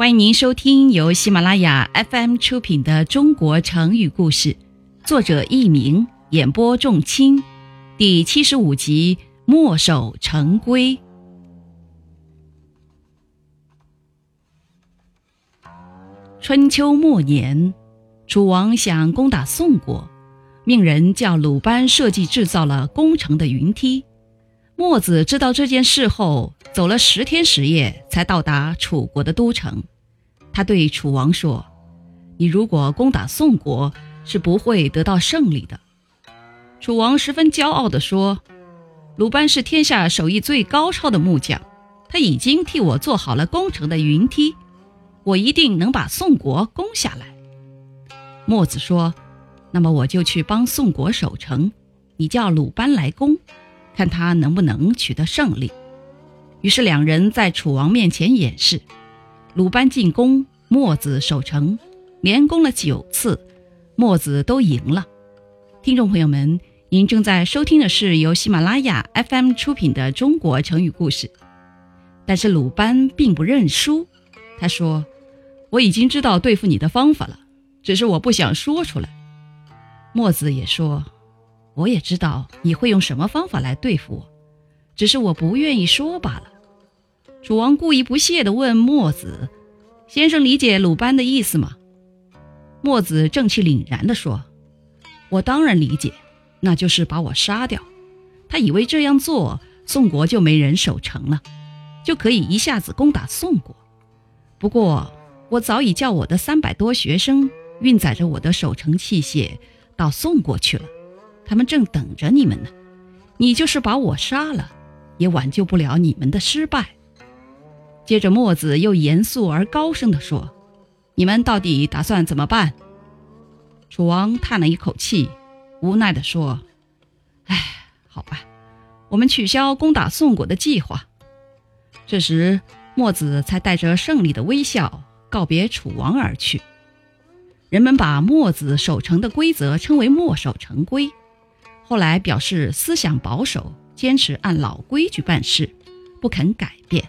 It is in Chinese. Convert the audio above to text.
欢迎您收听由喜马拉雅 FM 出品的《中国成语故事》，作者佚名，演播仲卿，第七十五集《墨守成规》。春秋末年，楚王想攻打宋国，命人叫鲁班设计制造了攻城的云梯。墨子知道这件事后，走了十天十夜才到达楚国的都城。他对楚王说：“你如果攻打宋国，是不会得到胜利的。”楚王十分骄傲地说：“鲁班是天下手艺最高超的木匠，他已经替我做好了攻城的云梯，我一定能把宋国攻下来。”墨子说：“那么我就去帮宋国守城，你叫鲁班来攻。”看他能不能取得胜利。于是两人在楚王面前演示：鲁班进攻，墨子守城，连攻了九次，墨子都赢了。听众朋友们，您正在收听的是由喜马拉雅 FM 出品的《中国成语故事》。但是鲁班并不认输，他说：“我已经知道对付你的方法了，只是我不想说出来。”墨子也说。我也知道你会用什么方法来对付我，只是我不愿意说罢了。楚王故意不屑地问墨子：“先生理解鲁班的意思吗？”墨子正气凛然地说：“我当然理解，那就是把我杀掉。他以为这样做，宋国就没人守城了，就可以一下子攻打宋国。不过，我早已叫我的三百多学生运载着我的守城器械到宋国去了。”他们正等着你们呢，你就是把我杀了，也挽救不了你们的失败。接着，墨子又严肃而高声地说：“你们到底打算怎么办？”楚王叹了一口气，无奈地说：“哎，好吧，我们取消攻打宋国的计划。”这时，墨子才带着胜利的微笑告别楚王而去。人们把墨子守城的规则称为“墨守成规”。后来表示思想保守，坚持按老规矩办事，不肯改变。